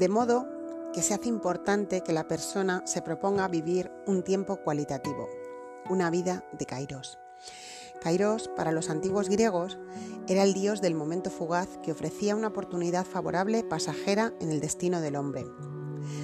De modo que se hace importante que la persona se proponga vivir un tiempo cualitativo, una vida de Kairos. Kairos, para los antiguos griegos, era el dios del momento fugaz que ofrecía una oportunidad favorable pasajera en el destino del hombre.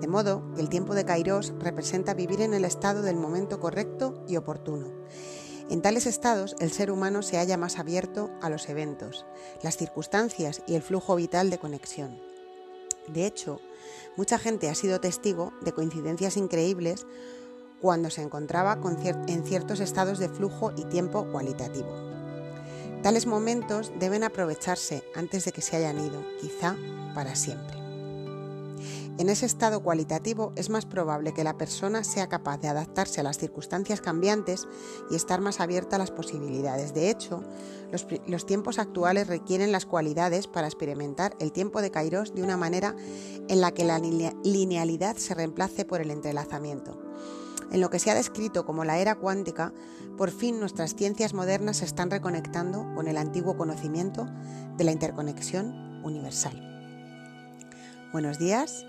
De modo que el tiempo de Kairos representa vivir en el estado del momento correcto y oportuno. En tales estados, el ser humano se halla más abierto a los eventos, las circunstancias y el flujo vital de conexión. De hecho, mucha gente ha sido testigo de coincidencias increíbles cuando se encontraba en ciertos estados de flujo y tiempo cualitativo. Tales momentos deben aprovecharse antes de que se hayan ido, quizá para siempre. En ese estado cualitativo es más probable que la persona sea capaz de adaptarse a las circunstancias cambiantes y estar más abierta a las posibilidades. De hecho, los, tiempos actuales requieren las cualidades para experimentar el tiempo de Kairos de una manera en la que la linealidad se reemplace por el entrelazamiento. En lo que se ha descrito como la era cuántica, por fin nuestras ciencias modernas se están reconectando con el antiguo conocimiento de la interconexión universal. Buenos días,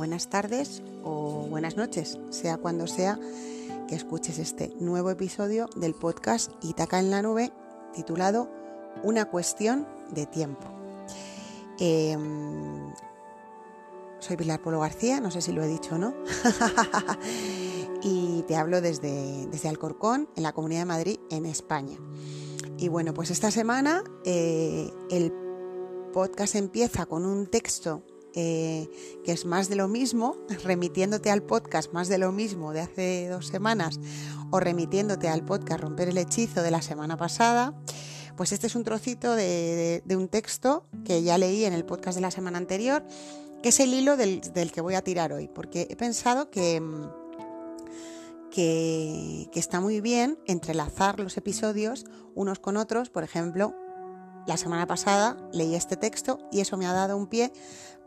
buenas tardes o buenas noches, sea cuando sea que escuches este nuevo episodio del podcast Itaca en la nube titulado Una cuestión de tiempo. Em, soy Pilar Polo García, no sé si lo he dicho o no. y te hablo desde, desde Alcorcón, en la Comunidad de Madrid, en España. Y bueno, pues esta semana eh, el podcast empieza con un texto eh, que es más de lo mismo, remitiéndote al podcast más de lo mismo de hace dos semanas o remitiéndote al podcast Romper el Hechizo de la semana pasada. Pues este es un trocito de, un texto que ya leí en el podcast de la semana anterior, que es el hilo del, del que voy a tirar hoy, porque he pensado que mm, que, está muy bien entrelazar los episodios unos con otros. Por ejemplo, la semana pasada leí este texto y eso me ha dado un pie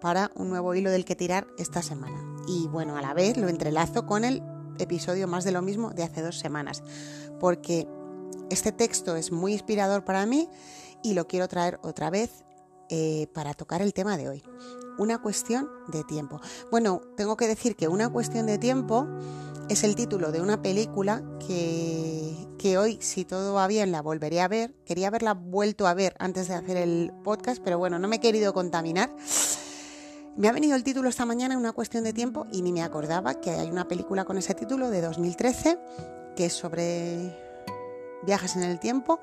para un nuevo hilo del que tirar esta semana. Y bueno, a la vez lo entrelazo con el episodio más de lo mismo de hace dos semanas, porque este texto es muy inspirador para mí y lo quiero traer otra vez eh, para tocar el tema de hoy. Una cuestión de tiempo. Bueno, tengo que decir que una cuestión de tiempo es el título de una película que, que, hoy, si todo va bien, la volveré a ver. Quería haberla vuelto a ver antes de hacer el podcast, pero bueno, no me he querido contaminar. Me ha venido el título esta mañana en una cuestión de tiempo y ni me acordaba que hay una película con ese título de 2013 que es sobre viajes en el tiempo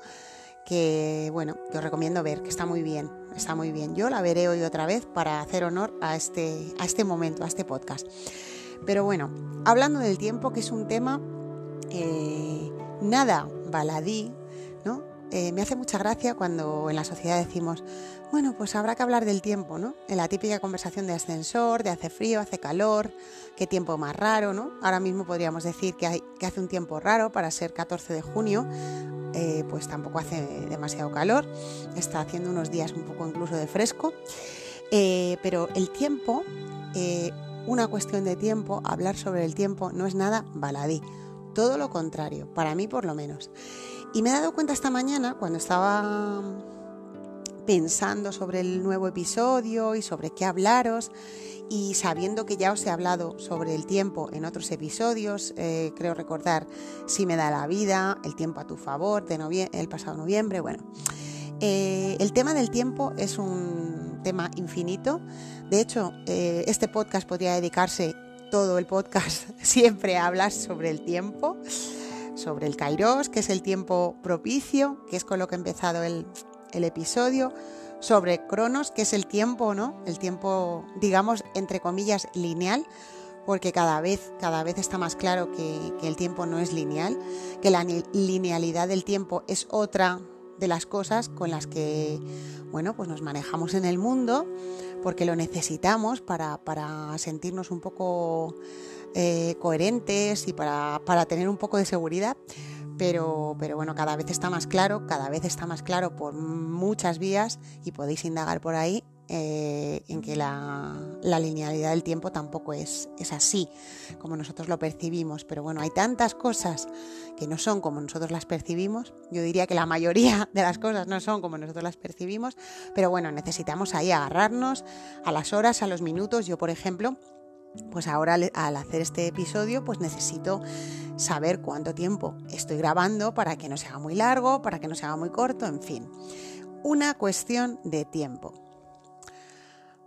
que bueno, que os recomiendo ver, que está muy bien, está muy bien. Yo la veré hoy otra vez para hacer honor a este, a este momento, a este podcast. Pero bueno, hablando del tiempo, que es un tema eh, nada baladí, ¿no? Eh, me hace mucha gracia cuando en la sociedad decimos, bueno, pues habrá que hablar del tiempo, ¿no? En la típica conversación de ascensor, de hace frío, hace calor, qué tiempo más raro, ¿no? Ahora mismo podríamos decir que, hay, que hace un tiempo raro para ser 14 de junio, eh, pues tampoco hace demasiado calor, está haciendo unos días un poco incluso de fresco, pero el tiempo una cuestión de tiempo, hablar sobre el tiempo no es nada baladí, todo lo contrario, para mí por lo menos. Y me he dado cuenta esta mañana cuando estaba pensando sobre el nuevo episodio y sobre qué hablaros y sabiendo que ya os he hablado sobre el tiempo en otros episodios, eh, creo recordar Si me da la vida, El tiempo a tu favor, de el pasado noviembre, bueno. Eh, el tema del tiempo es un tema infinito. De hecho, eh, este podcast podría dedicarse todo el podcast siempre a hablar sobre el tiempo, sobre el kairos, que es el tiempo propicio, que es con lo que ha empezado el, episodio, sobre cronos, que es el tiempo, ¿no? El tiempo, digamos, entre comillas, lineal, porque cada vez, cada vez está más claro que el tiempo no es lineal, que la linealidad del tiempo es otra de las cosas con las que bueno, pues nos manejamos en el mundo porque lo necesitamos para, sentirnos un poco eh, coherentes y para, tener un poco de seguridad. Pero, pero, bueno, cada vez está más claro, cada vez está más claro por muchas vías y podéis indagar por ahí eh, en que la, linealidad del tiempo tampoco es, es así como nosotros lo percibimos. Pero bueno, hay tantas cosas que no son como nosotros las percibimos. Yo diría que la mayoría de las cosas no son como nosotros las percibimos. Pero bueno, necesitamos ahí agarrarnos a las horas, a los minutos. Yo, por ejemplo, pues ahora al hacer este episodio pues necesito saber cuánto tiempo estoy grabando para que no se haga muy largo, para que no se haga muy corto, en fin. Una cuestión de tiempo.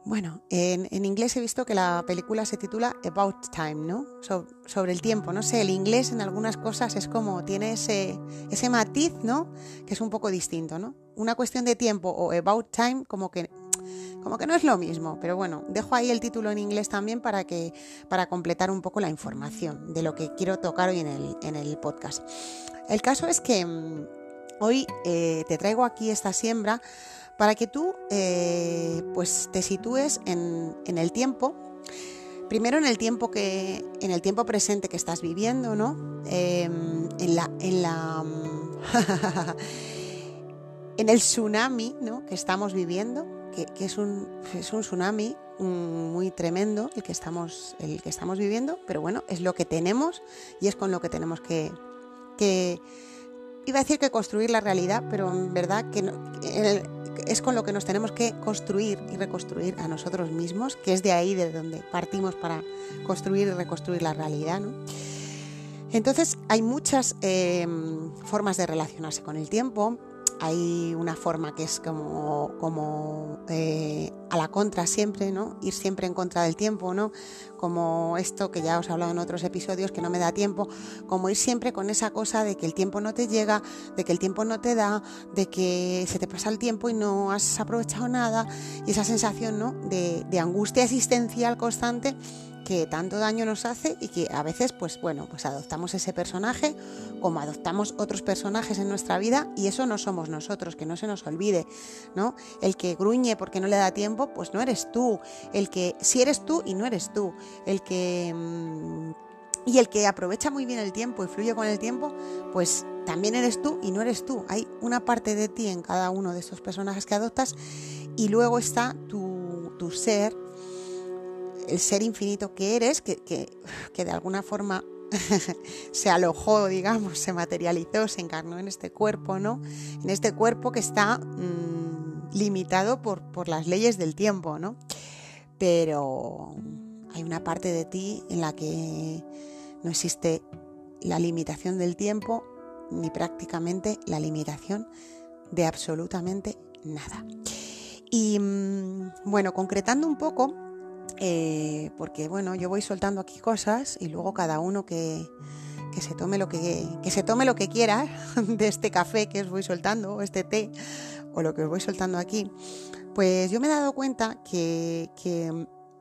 Bueno, en, inglés he visto que la película se titula About Time, ¿no? sobre el tiempo, no sé, el inglés en algunas cosas es como, tiene ese, ese matiz, ¿no? Que es un poco distinto, ¿no? Una cuestión de tiempo o About Time como que como que no es lo mismo, pero bueno, dejo ahí el título en inglés también para, que, para completar un poco la información de lo que quiero tocar hoy en el, en el podcast. El caso es que mm, hoy eh, te traigo aquí esta siembra para que tú eh, pues te sitúes en, en, el tiempo. Primero en el tiempo que. en el tiempo presente que estás viviendo, ¿no? Em, en la. En la en el tsunami ¿no? que estamos viviendo que, es, un, es un tsunami muy tremendo el que, estamos, el que estamos viviendo, pero bueno, es lo que tenemos y es con lo que tenemos que, que iba a decir que construir la realidad, pero en verdad que es con lo que nos tenemos que construir y reconstruir a nosotros mismos, que es de ahí de donde partimos para construir y reconstruir la realidad. ¿no? Entonces hay muchas eh, formas de relacionarse con el tiempo, hay una forma que es como, como eh, a la contra siempre, ¿no? Ir siempre en contra del tiempo, ¿no? Como esto que ya os he hablado en otros episodios, que no me da tiempo, como ir siempre con esa cosa de que el tiempo no te llega, de que el tiempo no te da, de que se te pasa el tiempo y no has aprovechado nada, y esa sensación, ¿no? De, de angustia existencial constante que tanto daño nos hace y que a veces, pues bueno, pues adoptamos ese personaje como adoptamos otros personajes en nuestra vida y eso no somos nosotros, que no se nos olvide, ¿no? El que gruñe porque no le da tiempo, pues no eres tú. El que, si eres tú y no eres tú. El que... Mm, y el que aprovecha muy bien el tiempo y fluye con el tiempo, pues también eres tú y no eres tú. Hay una parte de ti en cada uno de estos personajes que adoptas y luego está tu, tu ser el ser infinito que eres, que, que, de alguna forma se alojó, digamos, se materializó, se encarnó en este cuerpo, ¿no? En este cuerpo que está mm, limitado por, por, las leyes del tiempo, ¿no? Pero hay una parte de ti en la que no existe la limitación del tiempo ni prácticamente la limitación de absolutamente nada. Y mm, bueno, concretando un poco, eh, porque bueno, yo voy soltando aquí cosas y luego cada uno que, se tome lo que, se tome lo que quiera de este café que os voy soltando, o este té, o lo que os voy soltando aquí, pues yo me he dado cuenta que,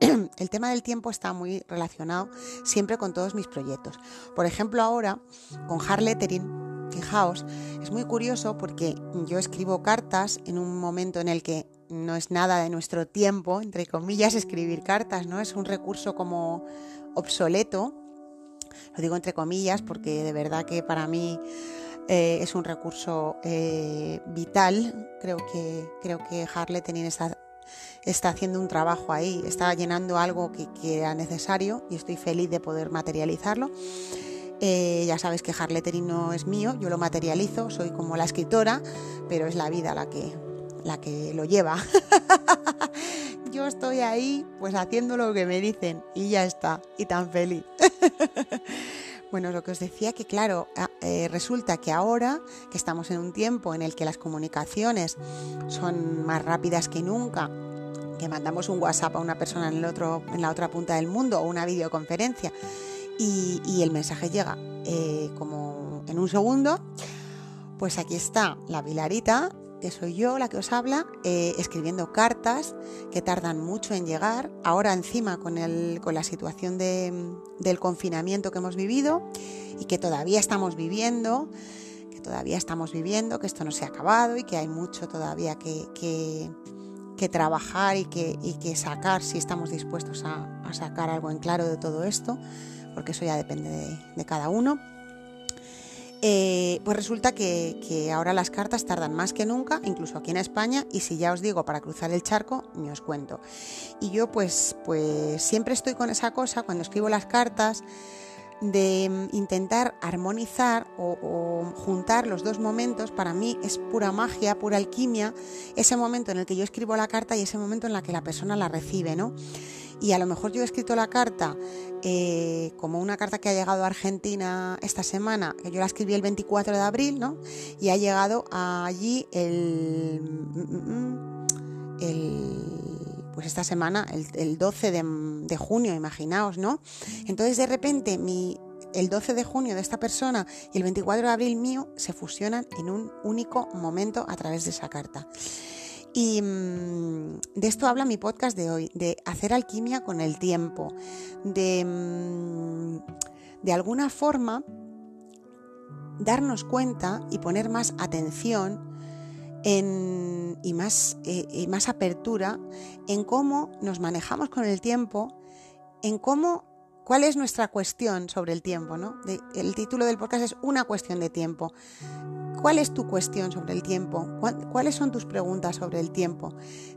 el tema del tiempo está muy relacionado siempre con todos mis proyectos. Por ejemplo, ahora con Hard Lettering, fijaos, es muy curioso porque yo escribo cartas en un momento en el que no es nada de nuestro tiempo, entre comillas, escribir cartas, ¿no? Es un recurso como obsoleto, lo digo entre comillas porque de verdad que para mí eh, es un recurso eh, vital. Creo que, creo que está, está haciendo un trabajo ahí, está llenando algo que, era necesario y estoy feliz de poder materializarlo. Eh, ya sabes que Harlettering no es mío, yo lo materializo, soy como la escritora, pero es la vida la que, la que lo lleva. Yo estoy ahí pues haciendo lo que me dicen y ya está, y tan feliz. bueno, lo que os decía que claro, eh, resulta que ahora que estamos en un tiempo en el que las comunicaciones son más rápidas que nunca, que mandamos un WhatsApp a una persona en, el otro, en la otra punta del mundo o una videoconferencia y, el mensaje llega eh, como en un segundo, pues aquí está la Vilarita que soy yo la que os habla, eh, escribiendo cartas que tardan mucho en llegar, ahora encima con, el, con la situación del confinamiento que hemos vivido y que todavía estamos viviendo, que todavía estamos viviendo, que esto no se ha acabado y que hay mucho todavía que, que, trabajar y que, y que, sacar si estamos dispuestos a, sacar algo en claro de todo esto, porque eso ya depende de, de cada uno. Eh, pues resulta que, ahora las cartas tardan más que nunca, incluso aquí en España, y si ya os digo para cruzar el charco, ni os cuento. Y yo pues, pues siempre estoy con esa cosa cuando escribo las cartas de mm, intentar armonizar o, juntar los dos momentos, para mí es pura magia, pura alquimia, ese momento en el que yo escribo la carta y ese momento en el que la persona la recibe, ¿no? Y a lo mejor yo he escrito la carta eh, como una carta que ha llegado a Argentina esta semana, que yo la escribí el 24 de abril, ¿no? Y ha llegado allí el, mm, mm, el pues esta semana, el, 12 de, junio, imaginaos, ¿no? Entonces de repente mi, el 12 de junio de esta persona y el 24 de abril mío se fusionan en un único momento a través de esa carta. Y mm, de esto habla mi podcast de hoy, de hacer alquimia con el tiempo, de, mm, de alguna forma darnos cuenta y poner más atención y, más, eh, y más apertura en cómo nos manejamos con el tiempo, en cómo cuál es nuestra cuestión sobre el tiempo. ¿no? el título del podcast es Una cuestión de tiempo. ¿Cuál es tu cuestión sobre el tiempo? ¿Cuáles son tus preguntas sobre el tiempo?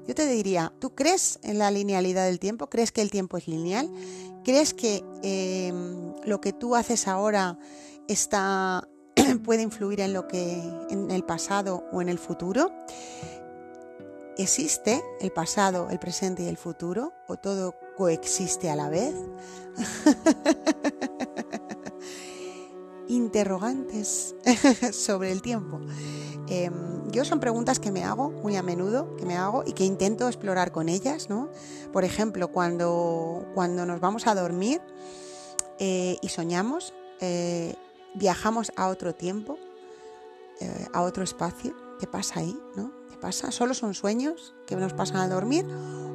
Yo te diría, ¿tú crees en la linealidad del tiempo? ¿Crees que el tiempo es lineal? ¿Crees que em, lo que tú haces ahora puede influir en lo que en el pasado o en el futuro? ¿Existe el pasado, el presente y el futuro? ¿O todo coexiste a la vez? Interrogantes sobre el tiempo. Em, yo son preguntas que me hago muy a menudo, que me hago y que intento explorar con ellas, ¿no? Por ejemplo, cuando, cuando nos vamos a dormir eh, y soñamos, eh, viajamos a otro tiempo, eh, a otro espacio. ¿Qué pasa ahí? ¿no? ¿Qué pasa? ¿Solo son sueños que nos pasan al dormir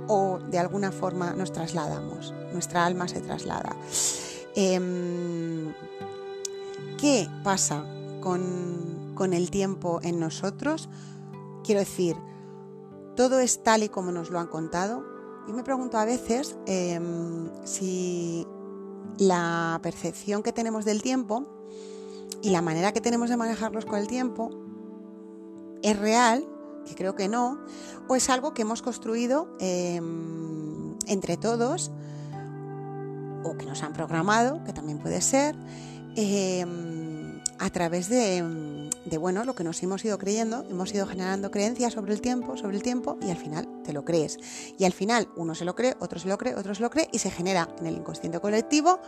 o de alguna forma nos trasladamos? Nuestra alma se traslada. ¿Qué pasa con, con el tiempo en nosotros? Quiero decir, todo es tal y como nos lo han contado. Y me pregunto a veces em, si la percepción que tenemos del tiempo y la manera que tenemos de manejarlos con el tiempo es real, que creo que no, o es algo que hemos construido em, entre todos o que nos han programado, que también puede ser, em, a través de, de, bueno, lo que nos hemos ido creyendo, hemos ido generando creencias sobre el tiempo, sobre el tiempo, y al final te lo crees. Y al final uno se lo cree, otro se lo cree, otro se lo cree, y se genera en el inconsciente colectivo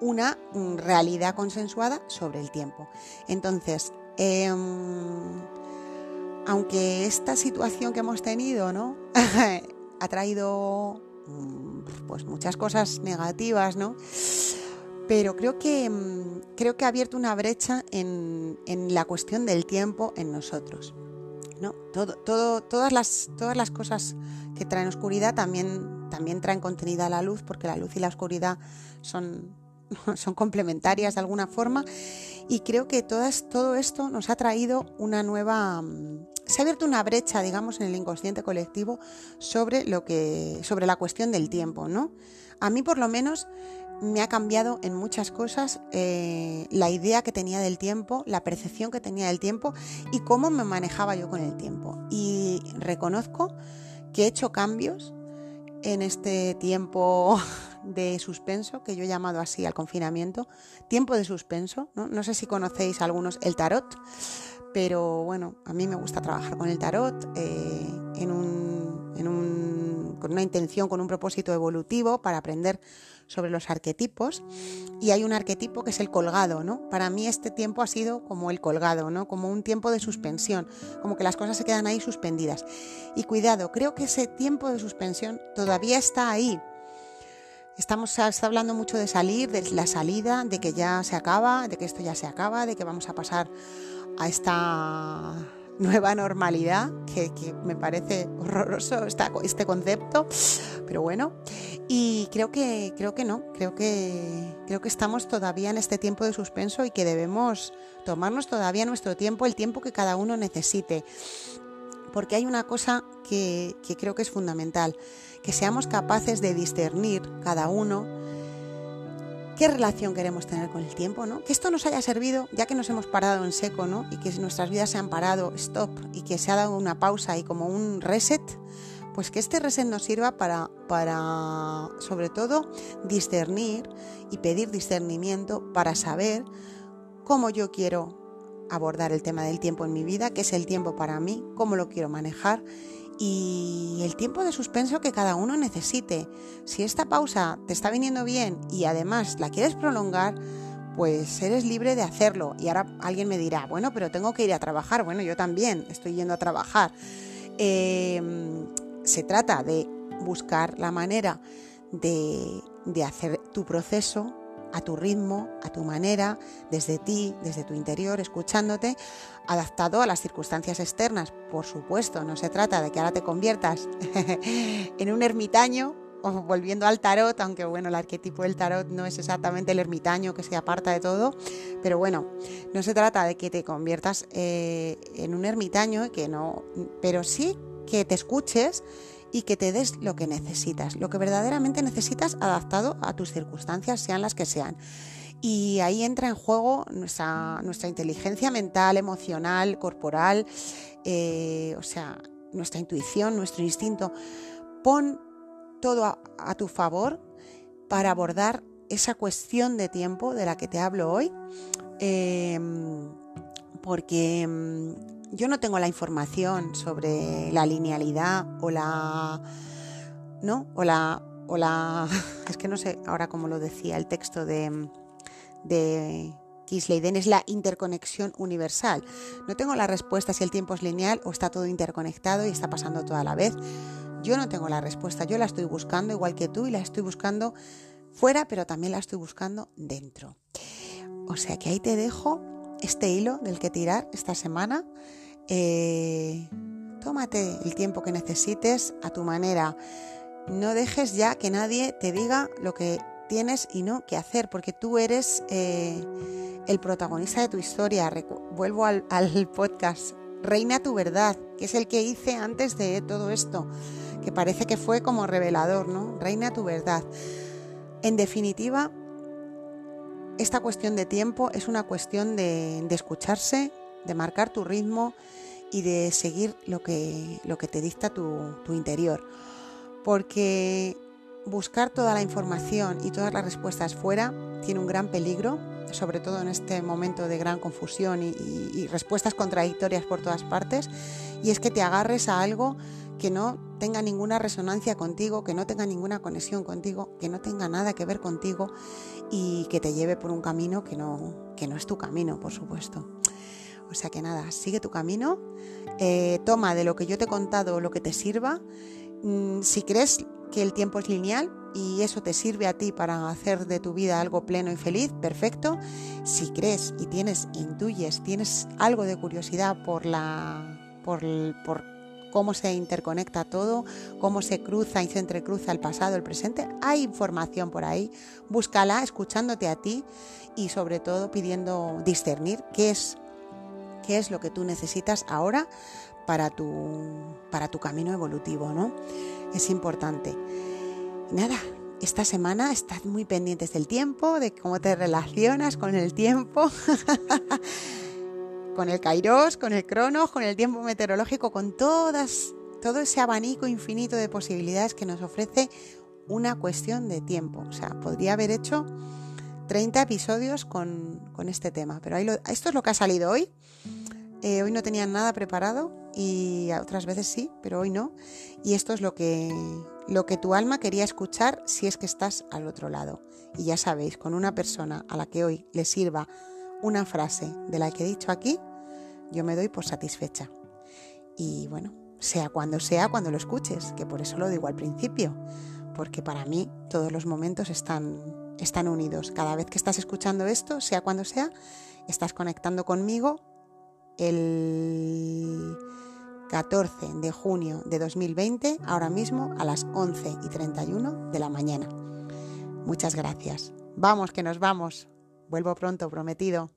una mm, realidad consensuada sobre el tiempo. Entonces, em, aunque esta situación que hemos tenido ¿no? ha traído mm, pues muchas cosas negativas, ¿no? Pero creo que, mm, creo que ha abierto una brecha en, en la cuestión del tiempo en nosotros. ¿no? Todo, todo, todas, las, todas las cosas que traen oscuridad también, también traen contenida la luz, porque la luz y la oscuridad son, son complementarias de alguna forma y creo que todas, todo esto nos ha traído una nueva... Mm, se ha abierto una brecha, digamos, en el inconsciente colectivo sobre, lo que, sobre la cuestión del tiempo, ¿no? A mí por lo menos me ha cambiado en muchas cosas eh, la idea que tenía del tiempo, la percepción que tenía del tiempo y cómo me manejaba yo con el tiempo. Y reconozco que he hecho cambios en este tiempo de suspenso, que yo he llamado así al confinamiento, tiempo de suspenso, ¿no? sé si conocéis algunos el tarot, pero bueno, a mí me gusta trabajar con el tarot eh, en un, en un, con una intención, con un propósito evolutivo para aprender sobre los arquetipos y hay un arquetipo que es el colgado, ¿no? Para mí este tiempo ha sido como el colgado, ¿no? Como un tiempo de suspensión, como que las cosas se quedan ahí suspendidas. Y cuidado, creo que ese tiempo de suspensión todavía está ahí, Estamos está hablando mucho de salir, de la salida, de que ya se acaba, de que esto ya se acaba, de que vamos a pasar a esta nueva normalidad, que, me parece horroroso este concepto, pero bueno, y creo que, creo que no, creo que, creo que estamos todavía en este tiempo de suspenso y que debemos tomarnos todavía nuestro tiempo, el tiempo que cada uno necesite, porque hay una cosa que, que creo que es fundamental, que seamos capaces de discernir cada uno qué relación queremos tener con el tiempo, ¿no? Que esto nos haya servido, ya que nos hemos parado en seco, ¿no? Y que nuestras vidas se han parado, stop, y que se ha dado una pausa y como un reset, pues que este reset nos sirva para, para sobre todo, discernir y pedir discernimiento para saber cómo yo quiero abordar el tema del tiempo en mi vida, qué es el tiempo para mí, cómo lo quiero manejar y el tiempo de suspenso que cada uno necesite. Si esta pausa te está viniendo bien y además la quieres prolongar, pues eres libre de hacerlo. Y ahora alguien me dirá, bueno, pero tengo que ir a trabajar. Bueno, yo también estoy yendo a trabajar. Em, se trata de buscar la manera de, de hacer tu proceso a tu ritmo, a tu manera, desde ti, desde tu interior, escuchándote, adaptado a las circunstancias externas. Por supuesto, no se trata de que ahora te conviertas en un ermitaño o volviendo al tarot, aunque bueno, el arquetipo del tarot no es exactamente el ermitaño que se aparta de todo, pero bueno, no se trata de que te conviertas eh, en un ermitaño, que no, pero sí que te escuches y que te des lo que necesitas, lo que verdaderamente necesitas adaptado a tus circunstancias, sean las que sean. Y ahí entra en juego nuestra, nuestra inteligencia mental, emocional, corporal, eh, o sea, nuestra intuición, nuestro instinto. Pon todo a, tu favor para abordar esa cuestión de tiempo de la que te hablo hoy, em, porque em, yo no tengo la información sobre la linealidad o la. ¿No? O la. O la. Es que no sé ahora cómo lo decía el texto de. de Den es la interconexión universal. No tengo la respuesta si el tiempo es lineal o está todo interconectado y está pasando toda la vez. Yo no tengo la respuesta, yo la estoy buscando igual que tú y la estoy buscando fuera, pero también la estoy buscando dentro. O sea que ahí te dejo este hilo del que tirar esta semana. Eh, tómate el tiempo que necesites a tu manera. No dejes ya que nadie te diga lo que tienes y no que hacer, porque tú eres eh, el protagonista de tu historia. vuelvo al, al podcast. Reina tu verdad, que es el que hice antes de todo esto, que parece que fue como revelador, ¿no? Reina tu verdad. En definitiva, esta cuestión de tiempo es una cuestión de, escucharse, de marcar tu ritmo y de seguir lo que, lo que te dicta tu, interior. Porque buscar toda la información y todas las respuestas fuera tiene un gran peligro, sobre todo en este momento de gran confusión y, y, respuestas contradictorias por todas partes, y es que te agarres a algo que no tenga ninguna resonancia contigo, que no tenga ninguna conexión contigo, que no tenga nada que ver contigo y que te lleve por un camino que no, que no es tu camino, por supuesto. O sea que nada, sigue tu camino, eh, toma de lo que yo te he contado lo que te sirva. Mm, si crees que el tiempo es lineal y eso te sirve a ti para hacer de tu vida algo pleno y feliz, perfecto. Si crees y tienes, intuyes, tienes algo de curiosidad por la por, por cómo se interconecta todo, cómo se cruza y se entrecruza el pasado, el presente. Hay información por ahí, búscala escuchándote a ti y sobre todo pidiendo discernir qué es, qué es lo que tú necesitas ahora para tu, para tu camino evolutivo, ¿no? Es importante. Nada, esta semana estás muy pendientes del tiempo, de cómo te relacionas con el tiempo. con el Kairos, con el Cronos, con el tiempo meteorológico, con todas, todo ese abanico infinito de posibilidades que nos ofrece una cuestión de tiempo. O sea, podría haber hecho 30 episodios con, este tema, pero ahí esto es lo que ha salido hoy. Eh, hoy no tenía nada preparado y otras veces sí, pero hoy no. Y esto es lo que, lo que tu alma quería escuchar si es que estás al otro lado. Y ya sabéis, con una persona a la que hoy le sirva una frase de la que he dicho aquí, yo me doy por satisfecha. Y bueno, sea cuando sea, cuando lo escuches, que por eso lo digo al principio, porque para mí todos los momentos están, están unidos. Cada vez que estás escuchando esto, sea cuando sea, estás conectando conmigo el 14 de junio de 2020, ahora mismo a las 11 y 31 de la mañana. Muchas gracias. Vamos, que nos vamos. Vuelvo pronto, prometido.